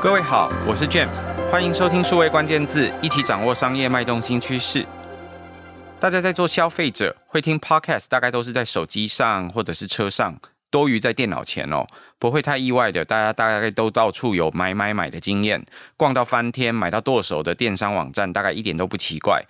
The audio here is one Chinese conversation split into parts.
各位好，我是 James，欢迎收听数位关键字，一起掌握商业脉动新趋势。大家在做消费者会听 Podcast，大概都是在手机上或者是车上，多于在电脑前哦。不会太意外的，大家大概都到处有买买买的经验，逛到翻天，买到剁手的电商网站，大概一点都不奇怪。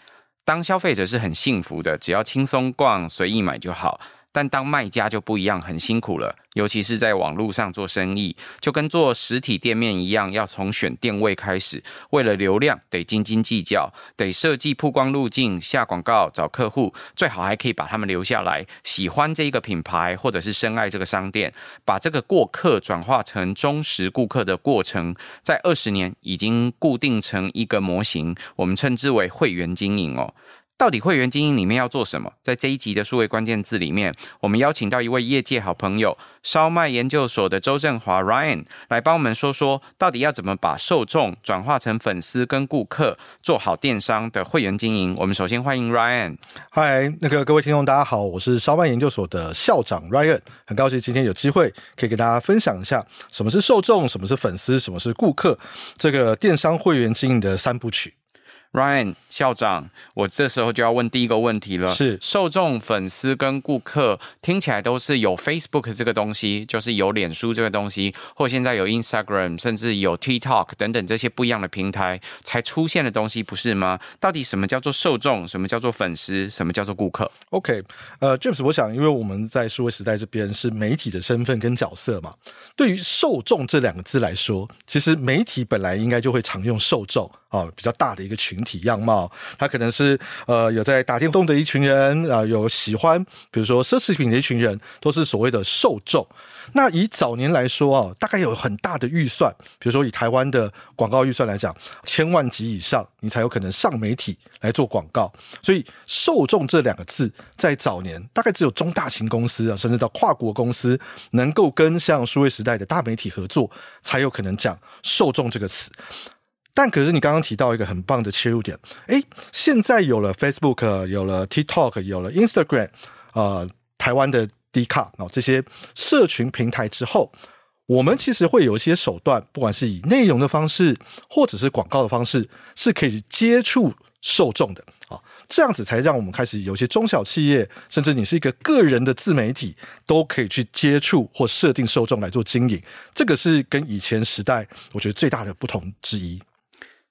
当消费者是很幸福的，只要轻松逛，随意买就好。但当卖家就不一样，很辛苦了。尤其是在网络上做生意，就跟做实体店面一样，要从选店位开始。为了流量，得斤斤计较，得设计曝光路径、下广告、找客户，最好还可以把他们留下来，喜欢这一个品牌，或者是深爱这个商店，把这个过客转化成忠实顾客的过程，在二十年已经固定成一个模型，我们称之为会员经营哦。到底会员经营里面要做什么？在这一集的数位关键字里面，我们邀请到一位业界好朋友，烧麦研究所的周振华 Ryan 来帮我们说说，到底要怎么把受众转化成粉丝跟顾客，做好电商的会员经营。我们首先欢迎 Ryan。嗨，那个各位听众大家好，我是烧麦研究所的校长 Ryan，很高兴今天有机会可以给大家分享一下什么是受众，什么是粉丝，什么是顾客，这个电商会员经营的三部曲。Ryan 校长，我这时候就要问第一个问题了。是受众、粉丝跟顾客听起来都是有 Facebook 这个东西，就是有脸书这个东西，或现在有 Instagram，甚至有 TikTok 等等这些不一样的平台才出现的东西，不是吗？到底什么叫做受众？什么叫做粉丝？什么叫做顾客？OK，呃，James，我想，因为我们在数位时代这边是媒体的身份跟角色嘛，对于受众这两个字来说，其实媒体本来应该就会常用受众。啊，比较大的一个群体样貌，他可能是呃有在打电动的一群人啊，有喜欢比如说奢侈品的一群人，都是所谓的受众。那以早年来说啊，大概有很大的预算，比如说以台湾的广告预算来讲，千万级以上，你才有可能上媒体来做广告。所以“受众”这两个字，在早年大概只有中大型公司啊，甚至到跨国公司，能够跟像数位时代的大媒体合作，才有可能讲“受众”这个词。但可是你刚刚提到一个很棒的切入点，诶，现在有了 Facebook，有了 TikTok，有了 Instagram，呃，台湾的 Dcard 啊这些社群平台之后，我们其实会有一些手段，不管是以内容的方式，或者是广告的方式，是可以接触受众的啊，这样子才让我们开始有些中小企业，甚至你是一个个人的自媒体，都可以去接触或设定受众来做经营。这个是跟以前时代我觉得最大的不同之一。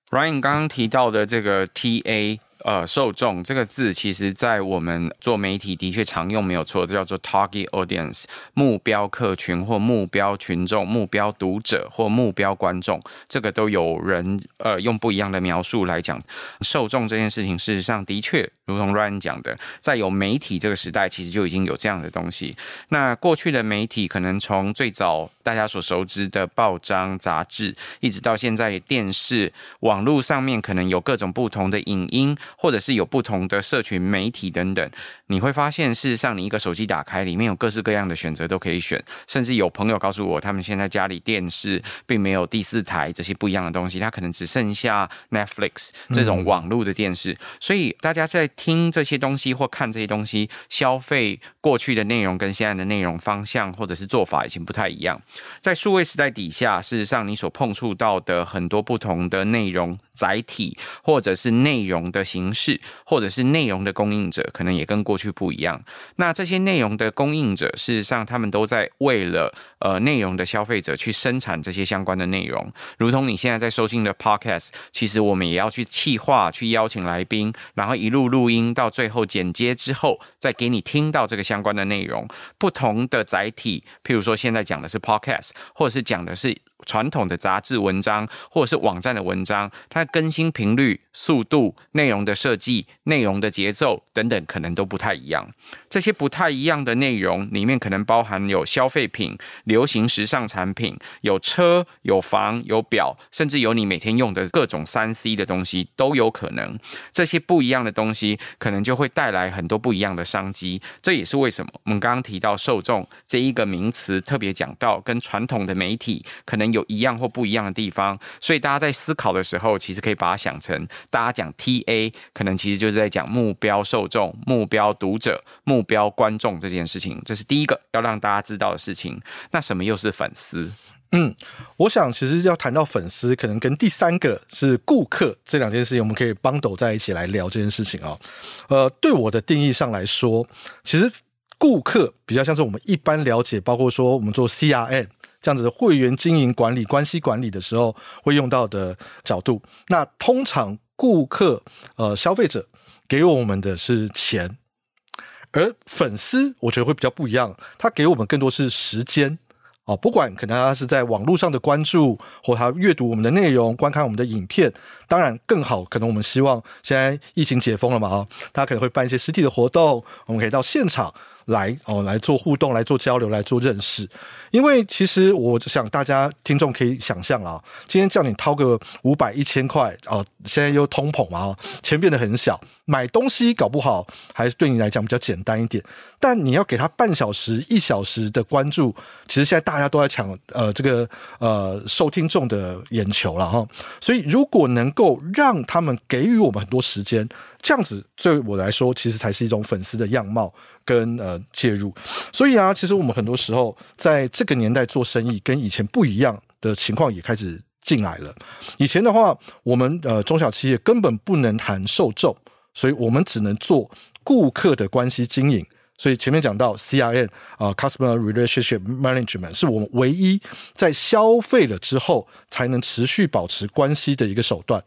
Ryan 刚刚提到的这个 TA。呃，受众这个字，其实在我们做媒体的确常用，没有错，这叫做 target audience，目标客群或目标群众、目标读者或目标观众，这个都有人呃用不一样的描述来讲受众这件事情。事实上，的确如同 Ryan 讲的，在有媒体这个时代，其实就已经有这样的东西。那过去的媒体，可能从最早大家所熟知的报章、杂志，一直到现在电视、网络上面，可能有各种不同的影音。或者是有不同的社群媒体等等，你会发现，事实上，你一个手机打开，里面有各式各样的选择都可以选。甚至有朋友告诉我，他们现在家里电视并没有第四台这些不一样的东西，他可能只剩下 Netflix 这种网络的电视。所以大家在听这些东西或看这些东西，消费过去的内容跟现在的内容方向或者是做法已经不太一样。在数位时代底下，事实上你所碰触到的很多不同的内容载体，或者是内容的形形式，或者是内容的供应者，可能也跟过去不一样。那这些内容的供应者，事实上他们都在为了呃内容的消费者去生产这些相关的内容。如同你现在在收听的 Podcast，其实我们也要去企划、去邀请来宾，然后一路录音到最后剪接之后，再给你听到这个相关的内容。不同的载体，譬如说现在讲的是 Podcast，或者是讲的是。传统的杂志文章或者是网站的文章，它更新频率、速度、内容的设计、内容的节奏等等，可能都不太一样。这些不太一样的内容里面，可能包含有消费品、流行时尚产品，有车、有房、有表，甚至有你每天用的各种三 C 的东西都有可能。这些不一样的东西，可能就会带来很多不一样的商机。这也是为什么我们刚刚提到受众这一个名词，特别讲到跟传统的媒体可能。有一样或不一样的地方。所以大家在思考的时候，其实可以把它想成，大家讲 TA，可能其实就是在讲目标受众、目标读者、目标观众这件事情。这是第一个要让大家知道的事情。那什么又是粉丝？嗯，我想其实要谈到粉丝，可能跟第三个是顾客这两件事情，我们可以帮斗在一起来聊这件事情、哦。呃，对我的定义上来说，其实顾客比较像是我们一般了解，包括说我们做 CRM 这样子的会员经营管理、关系管理的时候会用到的角度。那通常顾客呃消费者给我们的是钱，而粉丝我觉得会比较不一样，他给我们更多是时间。哦，不管可能他是在网络上的关注，或他阅读我们的内容、观看我们的影片，当然更好。可能我们希望现在疫情解封了嘛，哈，他可能会办一些实体的活动，我们可以到现场。来哦，来做互动，来做交流，来做认识。因为其实我想大家听众可以想象啊，今天叫你掏个五百、一千块哦，现在又通膨嘛，钱变得很小，买东西搞不好还是对你来讲比较简单一点。但你要给他半小时、一小时的关注，其实现在大家都在抢呃这个呃受听众的眼球了哈。所以如果能够让他们给予我们很多时间。这样子对我来说，其实才是一种粉丝的样貌跟呃介入。所以啊，其实我们很多时候在这个年代做生意，跟以前不一样的情况也开始进来了。以前的话，我们呃中小企业根本不能谈受众，所以我们只能做顾客的关系经营。所以前面讲到 C R N 啊，Customer Relationship Management 是我们唯一在消费了之后才能持续保持关系的一个手段。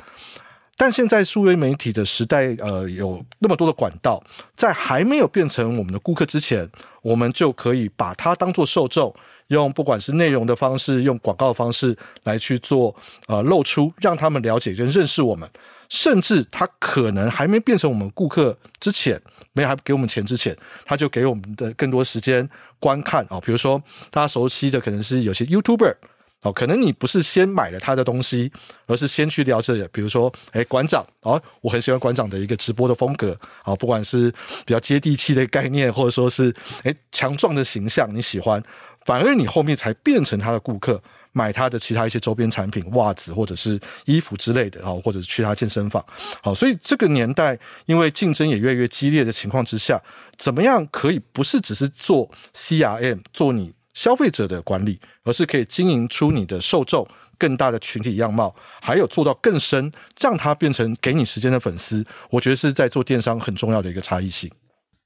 但现在数位媒体的时代，呃，有那么多的管道，在还没有变成我们的顾客之前，我们就可以把它当做受众，用不管是内容的方式，用广告的方式来去做，呃，露出，让他们了解跟认识我们，甚至他可能还没变成我们顾客之前，没还给我们钱之前，他就给我们的更多时间观看啊，比如说大家熟悉的可能是有些 YouTuber。哦，可能你不是先买了他的东西，而是先去了解，比如说，哎，馆长，哦，我很喜欢馆长的一个直播的风格，啊，不管是比较接地气的概念，或者说是，哎，强壮的形象，你喜欢，反而你后面才变成他的顾客，买他的其他一些周边产品，袜子或者是衣服之类的，啊，或者是去他健身房，好，所以这个年代，因为竞争也越来越激烈的情况之下，怎么样可以不是只是做 CRM，做你。消费者的管理，而是可以经营出你的受众更大的群体样貌，还有做到更深，让它变成给你时间的粉丝。我觉得是在做电商很重要的一个差异性。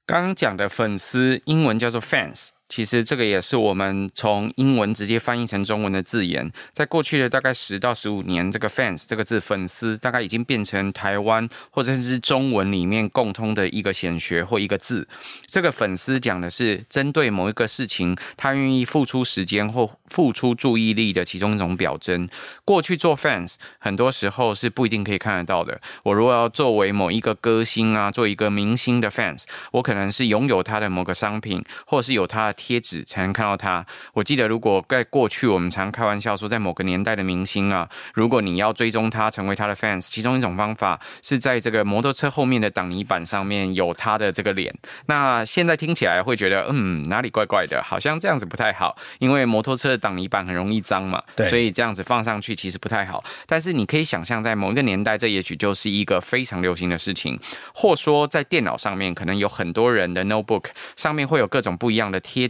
刚刚讲的粉丝，英文叫做 fans。其实这个也是我们从英文直接翻译成中文的字眼。在过去的大概十到十五年，这个 fans 这个字，粉丝大概已经变成台湾或者是中文里面共通的一个显学或一个字。这个粉丝讲的是针对某一个事情，他愿意付出时间或付出注意力的其中一种表征。过去做 fans 很多时候是不一定可以看得到的。我如果要作为某一个歌星啊，做一个明星的 fans，我可能是拥有他的某个商品，或是有他的。贴纸才能看到他。我记得，如果在过去，我们常开玩笑说，在某个年代的明星啊，如果你要追踪他，成为他的 fans，其中一种方法是在这个摩托车后面的挡泥板上面有他的这个脸。那现在听起来会觉得，嗯，哪里怪怪的，好像这样子不太好，因为摩托车的挡泥板很容易脏嘛，对，所以这样子放上去其实不太好。但是你可以想象，在某一个年代，这也许就是一个非常流行的事情，或说在电脑上面，可能有很多人的 notebook 上面会有各种不一样的贴。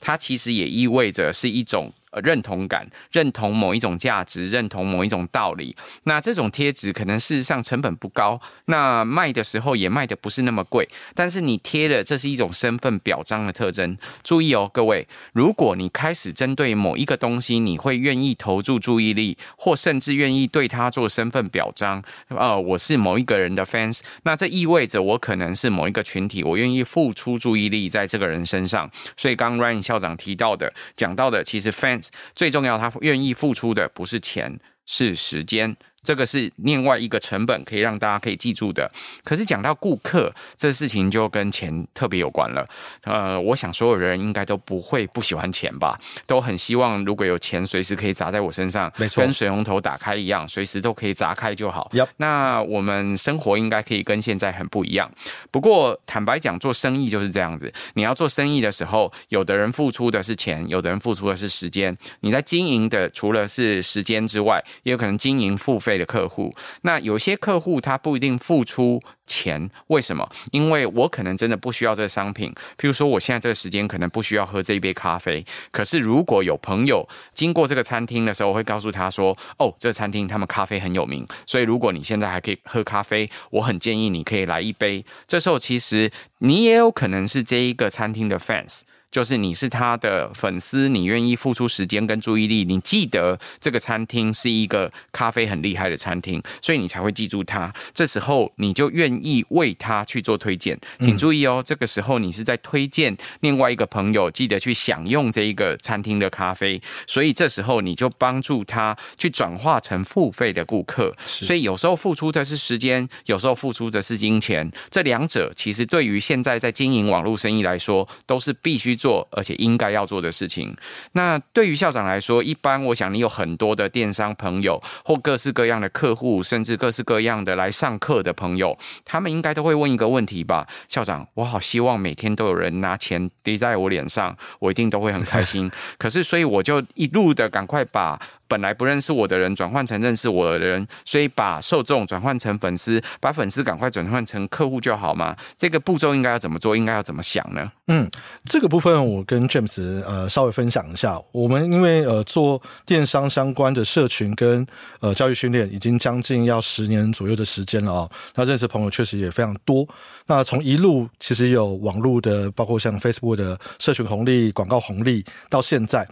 它其实也意味着是一种。认同感，认同某一种价值，认同某一种道理。那这种贴纸可能事实上成本不高，那卖的时候也卖的不是那么贵。但是你贴的，这是一种身份表彰的特征。注意哦，各位，如果你开始针对某一个东西，你会愿意投注注意力，或甚至愿意对它做身份表彰。呃，我是某一个人的 fans，那这意味着我可能是某一个群体，我愿意付出注意力在这个人身上。所以刚 Ryan 校长提到的，讲到的，其实 fans。最重要，他愿意付出的不是钱，是时间。这个是另外一个成本，可以让大家可以记住的。可是讲到顾客这事情，就跟钱特别有关了。呃，我想所有人应该都不会不喜欢钱吧，都很希望如果有钱随时可以砸在我身上，没错，跟水龙头打开一样，随时都可以砸开就好。那我们生活应该可以跟现在很不一样。不过坦白讲，做生意就是这样子。你要做生意的时候，有的人付出的是钱，有的人付出的是时间。你在经营的除了是时间之外，也有可能经营付费的客户。那有些客户他不一定付出钱，为什么？因为我可能真的不需要这个商品。譬如说，我现在这个时间可能不需要喝这一杯咖啡。可是如果有朋友经过这个餐厅的时候，我会告诉他说：“哦，这个餐厅他们咖啡很有名，所以如果你现在还可以喝咖啡，我很建议你可以来一杯。”这时候其实你也有可能是这一个餐厅的 fans。就是你是他的粉丝，你愿意付出时间跟注意力，你记得这个餐厅是一个咖啡很厉害的餐厅，所以你才会记住他。这时候你就愿意为他去做推荐。请注意哦，这个时候你是在推荐另外一个朋友，记得去享用这一个餐厅的咖啡。所以这时候你就帮助他去转化成付费的顾客。所以有时候付出的是时间，有时候付出的是金钱。这两者其实对于现在在经营网络生意来说，都是必须做。做而且应该要做的事情。那对于校长来说，一般我想你有很多的电商朋友，或各式各样的客户，甚至各式各样的来上课的朋友，他们应该都会问一个问题吧？校长，我好希望每天都有人拿钱滴在我脸上，我一定都会很开心。可是，所以我就一路的赶快把。本来不认识我的人转换成认识我的人，所以把受众转换成粉丝，把粉丝赶快转换成客户就好嘛。这个步骤应该要怎么做？应该要怎么想呢？嗯，这个部分我跟 James 呃稍微分享一下。我们因为呃做电商相关的社群跟呃教育训练，已经将近要十年左右的时间了啊、哦。那认识朋友确实也非常多。那从一路其实有网络的，包括像 Facebook 的社群红利、广告红利，到现在。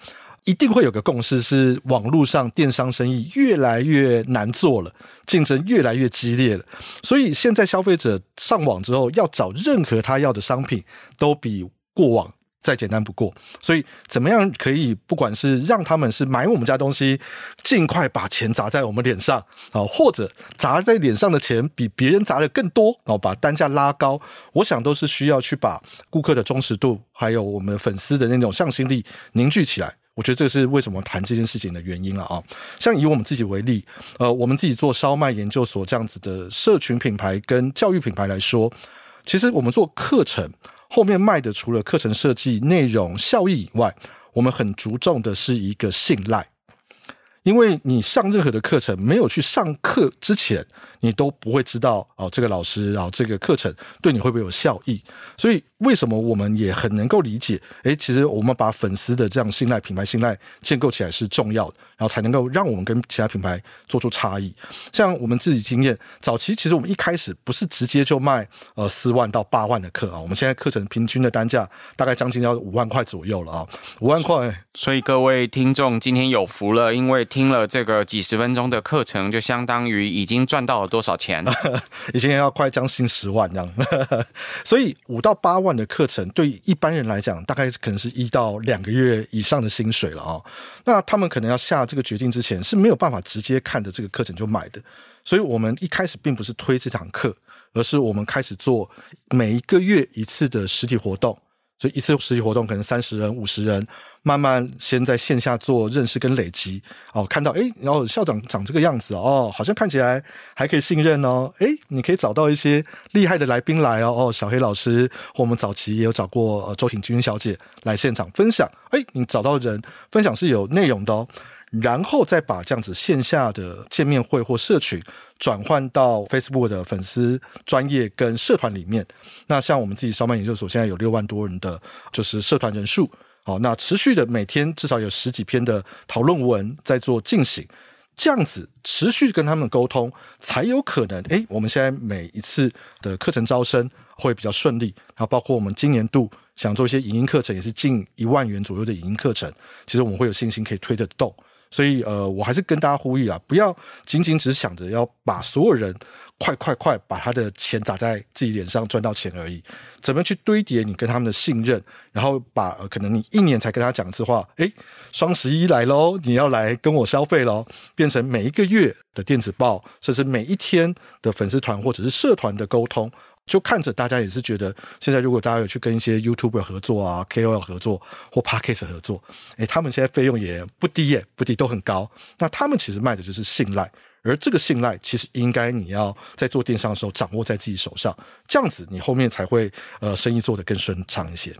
一定会有个共识，是网络上电商生意越来越难做了，竞争越来越激烈了。所以现在消费者上网之后，要找任何他要的商品，都比过往再简单不过。所以怎么样可以，不管是让他们是买我们家东西，尽快把钱砸在我们脸上啊，或者砸在脸上的钱比别人砸的更多，然后把单价拉高，我想都是需要去把顾客的忠实度，还有我们粉丝的那种向心力凝聚起来。我觉得这是为什么谈这件事情的原因了啊！像以我们自己为例，呃，我们自己做烧麦研究所这样子的社群品牌跟教育品牌来说，其实我们做课程后面卖的，除了课程设计、内容、效益以外，我们很注重的是一个信赖。因为你上任何的课程，没有去上课之前，你都不会知道哦，这个老师啊，这个课程对你会不会有效益？所以为什么我们也很能够理解？诶，其实我们把粉丝的这样信赖、品牌信赖建构起来是重要的，然后才能够让我们跟其他品牌做出差异。像我们自己经验，早期其实我们一开始不是直接就卖呃四万到八万的课啊，我们现在课程平均的单价大概将近要五万块左右了啊，五万块。所以各位听众今天有福了，因为听了这个几十分钟的课程，就相当于已经赚到了多少钱？已经要快将近十万这样。所以五到八万的课程，对一般人来讲，大概可能是一到两个月以上的薪水了啊。那他们可能要下这个决定之前，是没有办法直接看着这个课程就买的。所以我们一开始并不是推这堂课，而是我们开始做每一个月一次的实体活动。所以一次实体活动可能三十人、五十人，慢慢先在线下做认识跟累积哦，看到诶，然后校长长这个样子哦，好像看起来还可以信任哦，诶，你可以找到一些厉害的来宾来哦，哦，小黑老师或我们早期也有找过周挺君小姐来现场分享，诶，你找到人分享是有内容的哦。然后再把这样子线下的见面会或社群转换到 Facebook 的粉丝专业跟社团里面。那像我们自己烧麦研究所现在有六万多人的就是社团人数，好，那持续的每天至少有十几篇的讨论文在做进行，这样子持续跟他们沟通，才有可能诶，我们现在每一次的课程招生会比较顺利。然后包括我们今年度想做一些影音课程，也是近一万元左右的影音课程，其实我们会有信心可以推得动。所以呃，我还是跟大家呼吁啊，不要仅仅只想着要把所有人快快快把他的钱砸在自己脸上赚到钱而已，怎么去堆叠你跟他们的信任，然后把、可能你一年才跟他讲一次话，诶，双十一来喽，你要来跟我消费喽，变成每一个月的电子报，甚至每一天的粉丝团或者是社团的沟通。就看着大家也是觉得，现在如果大家有去跟一些 YouTuber 合作啊、KOL 合作或 Podcast 合作，诶，他们现在费用也不低耶，不低都很高。那他们其实卖的就是信赖，而这个信赖其实应该你要在做电商的时候掌握在自己手上，这样子你后面才会呃生意做得更顺畅一些。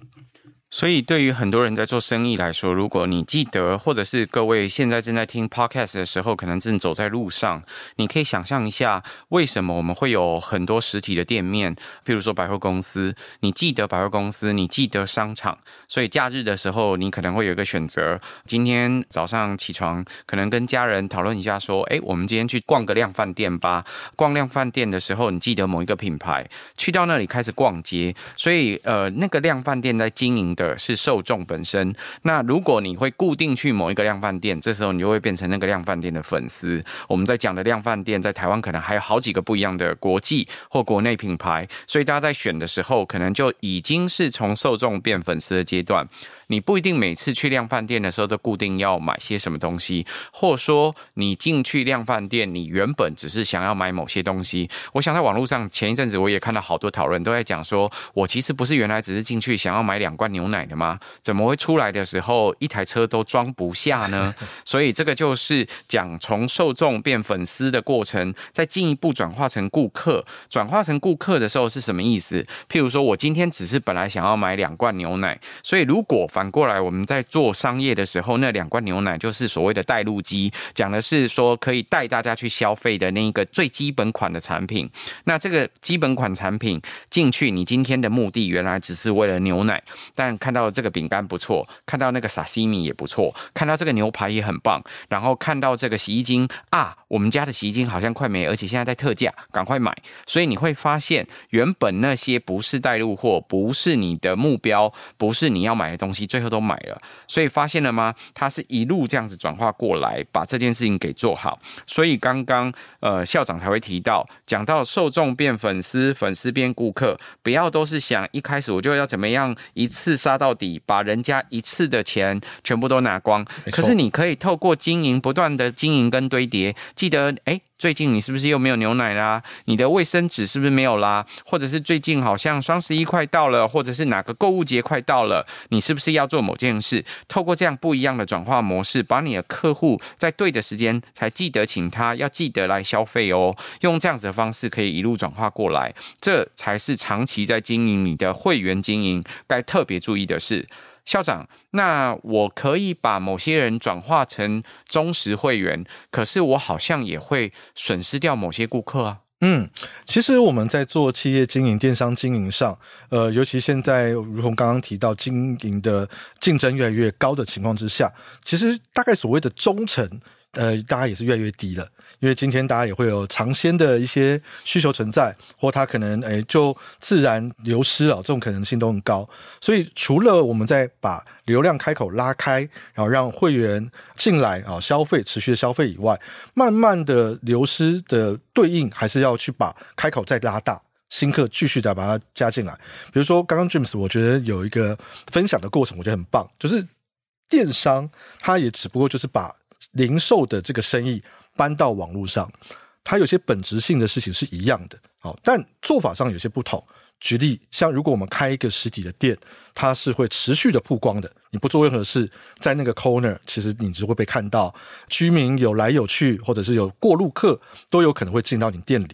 所以，对于很多人在做生意来说，如果你记得，或者是各位现在正在听 Podcast 的时候，可能正走在路上，你可以想象一下，为什么我们会有很多实体的店面，譬如说百货公司，你记得百货公司，你记得商场，所以假日的时候，你可能会有一个选择。今天早上起床，可能跟家人讨论一下，说，哎，我们今天去逛个量饭店吧。逛量饭店的时候，你记得某一个品牌，去到那里开始逛街，所以，呃，那个量饭店在经营的。是受众本身。那如果你会固定去某一个量饭店，这时候你就会变成那个量饭店的粉丝。我们在讲的量饭店，在台湾可能还有好几个不一样的国际或国内品牌，所以大家在选的时候，可能就已经是从受众变粉丝的阶段。你不一定每次去量饭店的时候都固定要买些什么东西，或者说你进去量饭店，你原本只是想要买某些东西。我想在网络上前一阵子我也看到好多讨论，都在讲说，我其实不是原来只是进去想要买两罐牛奶的吗？怎么会出来的时候一台车都装不下呢？所以这个就是讲从受众变粉丝的过程，再进一步转化成顾客。转化成顾客的时候是什么意思？譬如说我今天只是本来想要买两罐牛奶，所以如果反过来，我们在做商业的时候，那两罐牛奶就是所谓的带路机，讲的是说可以带大家去消费的那一个最基本款的产品。那这个基本款产品进去，你今天的目的原来只是为了牛奶，但看到这个饼干不错，看到那个萨西米也不错，看到这个牛排也很棒，然后看到这个洗衣精啊，我们家的洗衣精好像快没，而且现在在特价，赶快买。所以你会发现，原本那些不是带路货，不是你的目标，不是你要买的东西。最后都买了，所以发现了吗？他是一路这样子转化过来，把这件事情给做好。所以刚刚呃校长才会提到，讲到受众变粉丝，粉丝变顾客，不要都是想一开始我就要怎么样一次杀到底，把人家一次的钱全部都拿光。可是你可以透过经营，不断的经营跟堆叠，记得哎。最近你是不是又没有牛奶啦？你的卫生纸是不是没有啦？或者是最近好像双十一快到了，或者是哪个购物节快到了，你是不是要做某件事？透过这样不一样的转化模式，把你的客户在对的时间才记得请他，要记得来消费哦。用这样子的方式可以一路转化过来，这才是长期在经营你的会员经营该特别注意的事。校长，那我可以把某些人转化成忠实会员，可是我好像也会损失掉某些顾客啊。嗯，其实我们在做企业经营、电商经营上，呃，尤其现在如同刚刚提到，经营的竞争越来越高的情况之下，其实大概所谓的忠诚。呃，大家也是越来越低了，因为今天大家也会有尝鲜的一些需求存在，或它可能诶就自然流失了，这种可能性都很高。所以除了我们在把流量开口拉开，然后让会员进来啊消费持续的消费以外，慢慢的流失的对应还是要去把开口再拉大，新客继续的把它加进来。比如说刚刚 James，我觉得有一个分享的过程，我觉得很棒，就是电商它也只不过就是把。零售的这个生意搬到网络上，它有些本质性的事情是一样的，好，但做法上有些不同。举例，像如果我们开一个实体的店，它是会持续的曝光的，你不做任何事，在那个 corner，其实你只会被看到，居民有来有去，或者是有过路客，都有可能会进到你店里。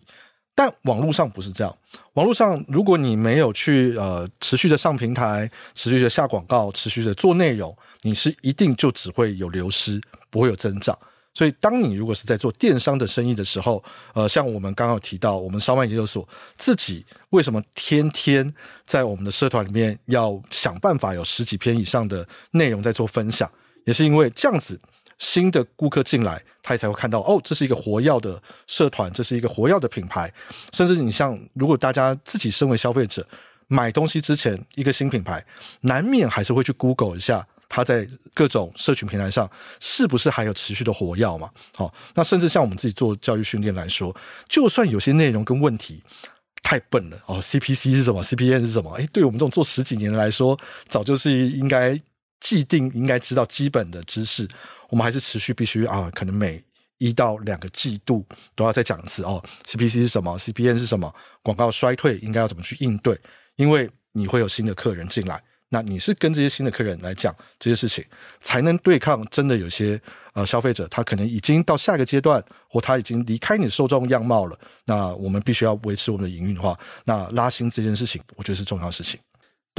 但网络上不是这样，网络上如果你没有去呃持续的上平台，持续的下广告，持续的做内容，你是一定就只会有流失。不会有增长，所以当你如果是在做电商的生意的时候，呃，像我们刚刚有提到，我们烧麦研究所自己为什么天天在我们的社团里面要想办法有十几篇以上的内容在做分享，也是因为这样子，新的顾客进来，他也才会看到哦，这是一个活药的社团，这是一个活药的品牌，甚至你像如果大家自己身为消费者买东西之前，一个新品牌难免还是会去 Google 一下。他在各种社群平台上是不是还有持续的活跃嘛？好，那甚至像我们自己做教育训练来说，就算有些内容跟问题太笨了哦，CPC 是什么？CPN 是什么？哎，对我们这种做十几年的来说，早就是应该既定应该知道基本的知识，我们还是持续必须啊，可能每一到两个季度都要再讲一次哦。CPC 是什么？CPN 是什么？广告衰退应该要怎么去应对？因为你会有新的客人进来，那你是跟这些新的客人来讲这些事情，才能对抗真的有些呃消费者，他可能已经到下一个阶段，或他已经离开你受众样貌了。那我们必须要维持我们的营运的话，那拉新这件事情，我觉得是重要事情。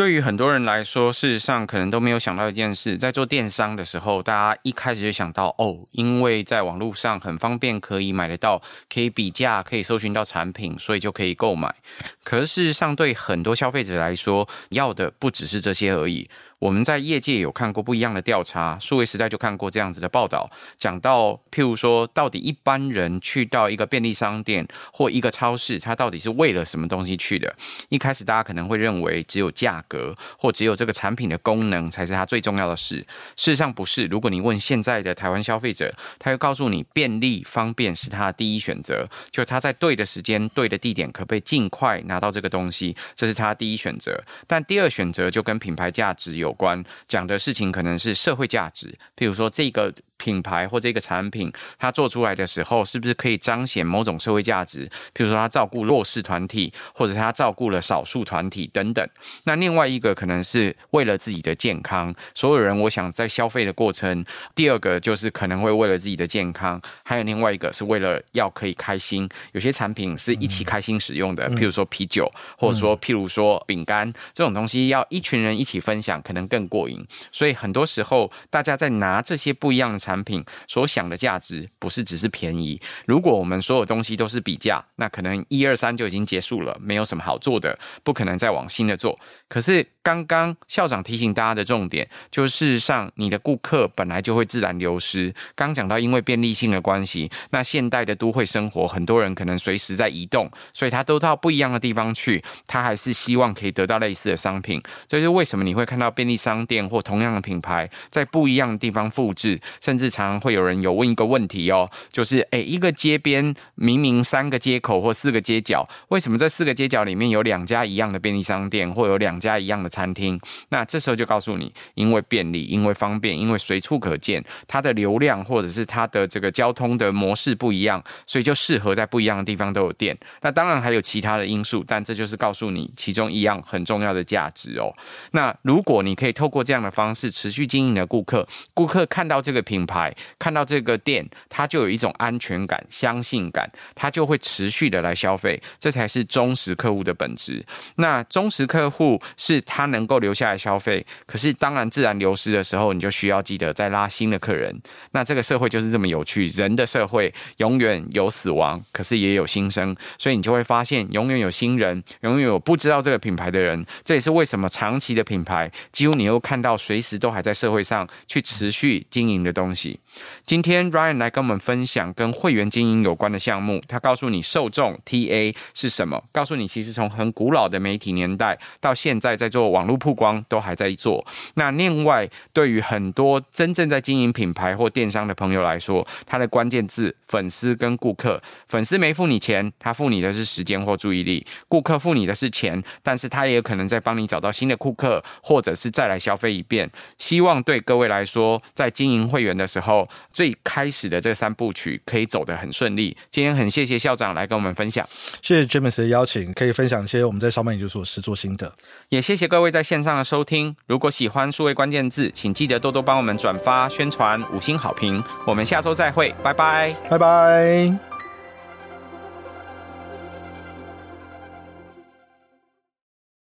对于很多人来说，事实上可能都没有想到一件事，在做电商的时候，大家一开始就想到哦，因为在网络上很方便，可以买得到，可以比价，可以搜寻到产品，所以就可以购买。可是事实上，对很多消费者来说，要的不只是这些而已。我们在业界有看过不一样的调查，数位时代就看过这样子的报道，讲到譬如说，到底一般人去到一个便利商店或一个超市，他到底是为了什么东西去的？一开始大家可能会认为只有价格或只有这个产品的功能才是他最重要的事，事实上不是。如果你问现在的台湾消费者，他会告诉你便利方便是他的第一选择，就他在对的时间、对的地点，可不可以尽快拿到这个东西，这是他第一选择。但第二选择就跟品牌价值有有关，讲的事情可能是社会价值，譬如说这个。品牌或这个产品，它做出来的时候，是不是可以彰显某种社会价值？比如说，它照顾弱势团体，或者它照顾了少数团体等等。那另外一个可能是为了自己的健康。所有人，我想在消费的过程，第二个就是可能会为了自己的健康，还有另外一个是为了要可以开心。有些产品是一起开心使用的，譬如说啤酒，或者说譬如说饼干这种东西，要一群人一起分享，可能更过瘾。所以很多时候，大家在拿这些不一样的产品。产品所想的价值不是只是便宜。如果我们所有东西都是比价，那可能一二三就已经结束了，没有什么好做的，不可能再往新的做。可是刚刚校长提醒大家的重点，就是事实上你的顾客本来就会自然流失。刚讲到因为便利性的关系，那现代的都会生活，很多人可能随时在移动，所以他都到不一样的地方去，他还是希望可以得到类似的商品。这就是为什么你会看到便利商店或同样的品牌在不一样的地方复制，甚至。日常会有人有问一个问题哦，就是诶，一个街边明明三个街口或四个街角，为什么这四个街角里面有两家一样的便利商店，或有两家一样的餐厅？那这时候就告诉你，因为便利，因为方便，因为随处可见，它的流量或者是它的这个交通的模式不一样，所以就适合在不一样的地方都有店。那当然还有其他的因素，但这就是告诉你其中一样很重要的价值哦。那如果你可以透过这样的方式持续经营的顾客，顾客看到这个品牌。牌看到这个店，他就有一种安全感、相信感，他就会持续的来消费，这才是忠实客户的本质。那忠实客户是他能够留下来消费，可是当然自然流失的时候，你就需要记得再拉新的客人。那这个社会就是这么有趣，人的社会永远有死亡，可是也有新生，所以你就会发现永远有新人，永远有不知道这个品牌的人。这也是为什么长期的品牌，几乎你又看到随时都还在社会上去持续经营的东西。комиссий. 今天 Ryan 来跟我们分享跟会员经营有关的项目，他告诉你受众 TA 是什么，告诉你其实从很古老的媒体年代到现在在做网络曝光都还在做。那另外对于很多真正在经营品牌或电商的朋友来说，他的关键字粉丝跟顾客，粉丝没付你钱，他付你的是时间或注意力；顾客付你的是钱，但是他也可能在帮你找到新的顾客，或者是再来消费一遍。希望对各位来说，在经营会员的时候，最开始的这三部曲可以走得很顺利。今天很谢谢校长来跟我们分享，谢谢 James 的邀请，可以分享一些我们在烧麦研究所实做心得。也谢谢各位在线上的收听。如果喜欢数位关键字，请记得多多帮我们转发宣传，五星好评。我们下周再会，拜拜，拜拜。